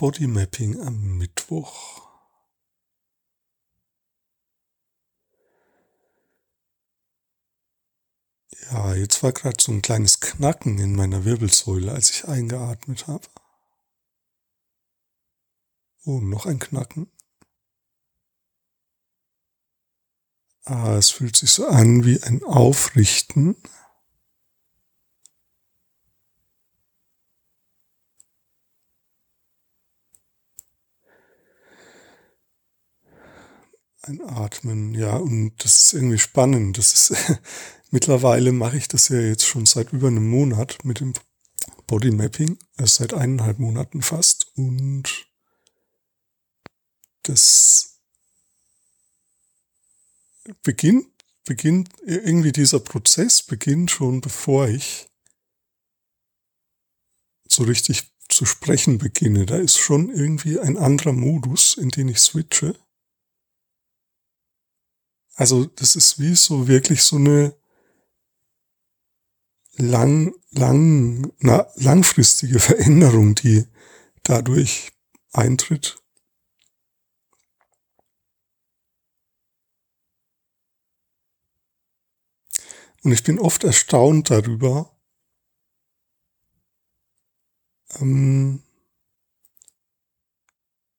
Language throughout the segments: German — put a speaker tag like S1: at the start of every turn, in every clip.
S1: Bodymapping am Mittwoch. Ja, jetzt war gerade so ein kleines Knacken in meiner Wirbelsäule, als ich eingeatmet habe. Oh, noch ein Knacken. Ah, es fühlt sich so an wie ein Aufrichten. Ein Atmen, ja, und das ist irgendwie spannend. Das ist, mittlerweile mache ich das ja jetzt schon seit über einem Monat mit dem Body Mapping, also seit eineinhalb Monaten fast, und das beginnt, beginnt, irgendwie dieser Prozess beginnt schon bevor ich so richtig zu sprechen beginne. Da ist schon irgendwie ein anderer Modus, in den ich switche. Also das ist wie so wirklich so eine lang, lang, na, langfristige Veränderung, die dadurch eintritt. Und ich bin oft erstaunt darüber, ähm,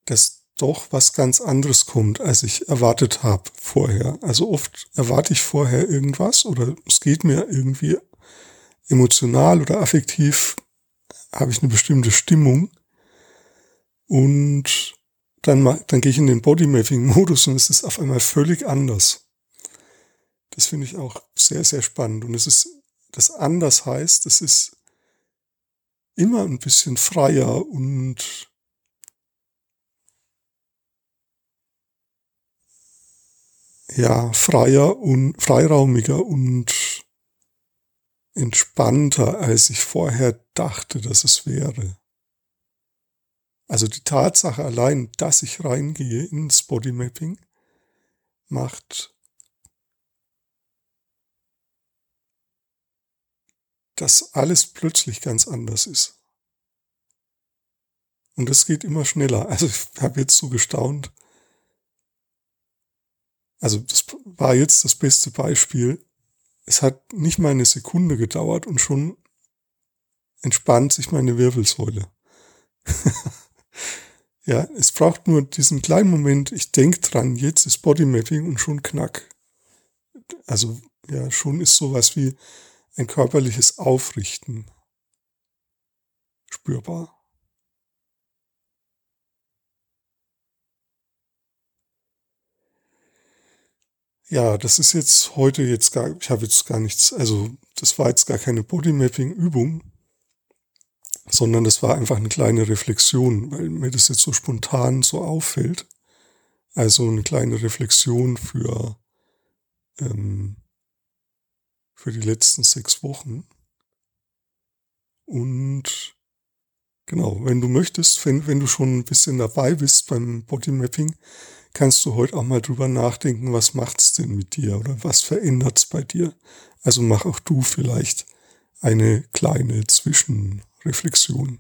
S1: dass doch was ganz anderes kommt, als ich erwartet habe vorher. Also oft erwarte ich vorher irgendwas oder es geht mir irgendwie emotional oder affektiv, habe ich eine bestimmte Stimmung und dann, dann gehe ich in den Bodymapping-Modus und es ist auf einmal völlig anders. Das finde ich auch sehr, sehr spannend. Und es ist, das anders heißt, es ist immer ein bisschen freier und ja, freier und freiraumiger und entspannter, als ich vorher dachte, dass es wäre. Also die Tatsache allein, dass ich reingehe ins Bodymapping, macht dass alles plötzlich ganz anders ist. Und es geht immer schneller. Also ich habe jetzt so gestaunt, also das war jetzt das beste Beispiel. Es hat nicht mal eine Sekunde gedauert und schon entspannt sich meine Wirbelsäule. ja, es braucht nur diesen kleinen Moment, ich denke dran, jetzt ist Bodymapping und schon knack. Also ja, schon ist sowas wie ein körperliches Aufrichten spürbar. Ja, das ist jetzt heute jetzt gar, ich habe jetzt gar nichts, also das war jetzt gar keine Bodymapping-Übung, sondern das war einfach eine kleine Reflexion, weil mir das jetzt so spontan so auffällt. Also eine kleine Reflexion für, ähm, für die letzten sechs Wochen. Und genau, wenn du möchtest, wenn, wenn du schon ein bisschen dabei bist beim Bodymapping, kannst du heute auch mal drüber nachdenken, was macht's denn mit dir oder was verändert's bei dir? Also mach auch du vielleicht eine kleine Zwischenreflexion.